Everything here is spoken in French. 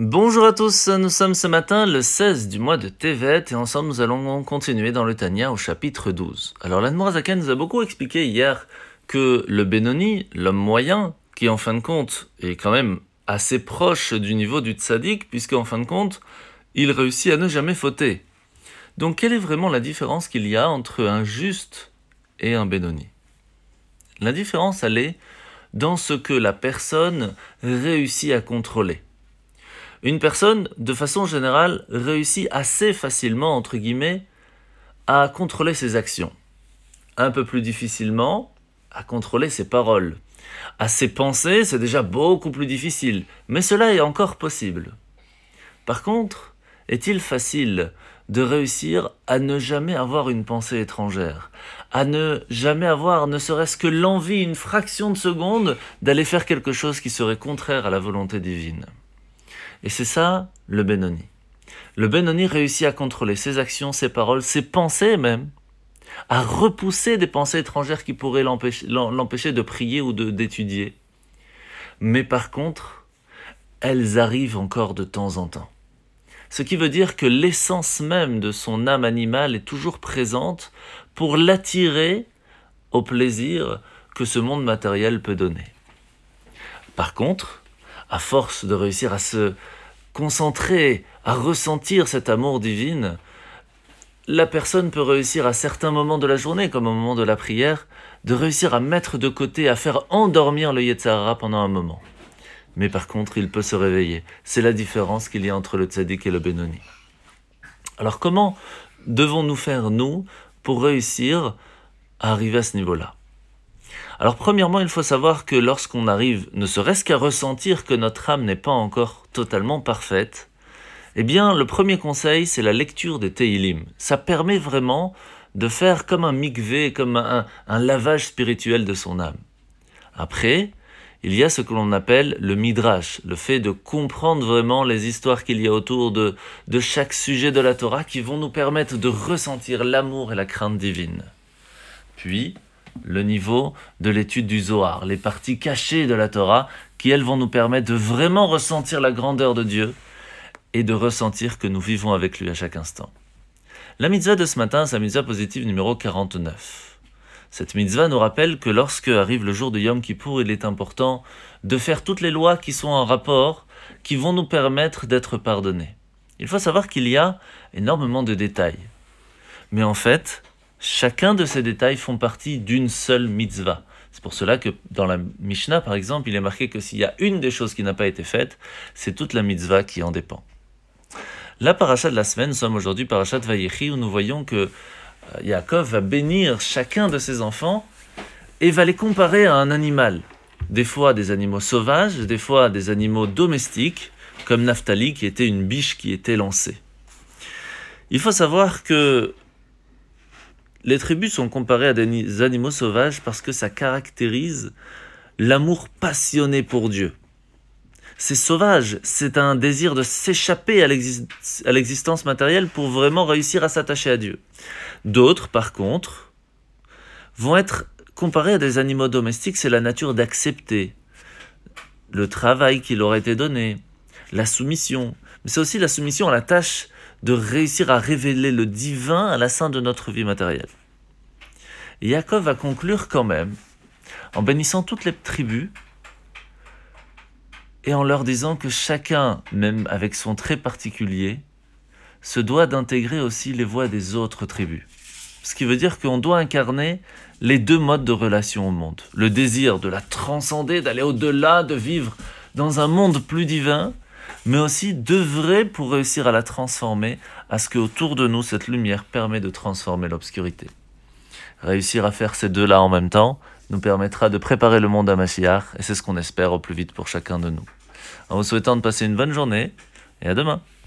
Bonjour à tous, nous sommes ce matin le 16 du mois de Tevet et ensemble nous allons continuer dans le Tania au chapitre 12. Alors l'Admorazaken nous a beaucoup expliqué hier que le Benoni, l'homme moyen, qui en fin de compte est quand même assez proche du niveau du tzaddik, puisque en fin de compte, il réussit à ne jamais fauter. Donc quelle est vraiment la différence qu'il y a entre un juste et un Benoni? La différence, elle est dans ce que la personne réussit à contrôler. Une personne, de façon générale, réussit assez facilement, entre guillemets, à contrôler ses actions. Un peu plus difficilement, à contrôler ses paroles. À ses pensées, c'est déjà beaucoup plus difficile, mais cela est encore possible. Par contre, est-il facile de réussir à ne jamais avoir une pensée étrangère, à ne jamais avoir ne serait-ce que l'envie, une fraction de seconde, d'aller faire quelque chose qui serait contraire à la volonté divine? Et c'est ça le Benoni. Le Benoni réussit à contrôler ses actions, ses paroles, ses pensées même, à repousser des pensées étrangères qui pourraient l'empêcher de prier ou d'étudier. Mais par contre, elles arrivent encore de temps en temps. Ce qui veut dire que l'essence même de son âme animale est toujours présente pour l'attirer au plaisir que ce monde matériel peut donner. Par contre, à force de réussir à se concentrer, à ressentir cet amour divin, la personne peut réussir à certains moments de la journée, comme au moment de la prière, de réussir à mettre de côté, à faire endormir le Yetzirah pendant un moment. Mais par contre, il peut se réveiller. C'est la différence qu'il y a entre le tzaddik et le Benoni. Alors comment devons-nous faire, nous, pour réussir à arriver à ce niveau-là? Alors premièrement, il faut savoir que lorsqu'on arrive, ne serait-ce qu'à ressentir que notre âme n'est pas encore totalement parfaite, eh bien le premier conseil, c'est la lecture des Teilim. Ça permet vraiment de faire comme un mikvé, comme un, lavage spirituel de son âme. Après, il y a ce que l'on appelle le midrash, le fait de comprendre vraiment les histoires qu'il y a autour de, de chaque sujet de la Torah qui vont nous permettre de ressentir l'amour et la crainte divine. Puis, le niveau de l'étude du Zohar, les parties cachées de la Torah, qui elles vont nous permettre de vraiment ressentir la grandeur de Dieu et de ressentir que nous vivons avec lui à chaque instant. La mitzvah de ce matin, c'est la mitzvah positive numéro 49. Cette mitzvah nous rappelle que lorsque arrive le jour de Yom Kippour, il est important de faire toutes les lois qui sont en rapport, qui vont nous permettre d'être pardonnés. Il faut savoir qu'il y a énormément de détails. Mais en fait, Chacun de ces détails font partie d'une seule mitzvah. C'est pour cela que dans la Mishnah, par exemple, il est marqué que s'il y a une des choses qui n'a pas été faite, c'est toute la mitzvah qui en dépend. La paracha de la semaine, nous sommes aujourd'hui parachat Vayechi, où nous voyons que euh, Yaakov va bénir chacun de ses enfants et va les comparer à un animal. Des fois des animaux sauvages, des fois des animaux domestiques, comme Naphtali qui était une biche qui était lancée. Il faut savoir que les tribus sont comparées à des animaux sauvages parce que ça caractérise l'amour passionné pour Dieu. C'est sauvage, c'est un désir de s'échapper à l'existence matérielle pour vraiment réussir à s'attacher à Dieu. D'autres, par contre, vont être comparés à des animaux domestiques, c'est la nature d'accepter le travail qui leur a été donné, la soumission, mais c'est aussi la soumission à la tâche de réussir à révéler le divin à la fin de notre vie matérielle. Yaakov va conclure quand même en bénissant toutes les tribus et en leur disant que chacun, même avec son trait particulier, se doit d'intégrer aussi les voix des autres tribus. Ce qui veut dire qu'on doit incarner les deux modes de relation au monde. Le désir de la transcender, d'aller au-delà, de vivre dans un monde plus divin, mais aussi d'œuvrer pour réussir à la transformer, à ce qu'autour de nous, cette lumière permet de transformer l'obscurité. Réussir à faire ces deux-là en même temps nous permettra de préparer le monde à Mashiach, et c'est ce qu'on espère au plus vite pour chacun de nous. En vous souhaitant de passer une bonne journée, et à demain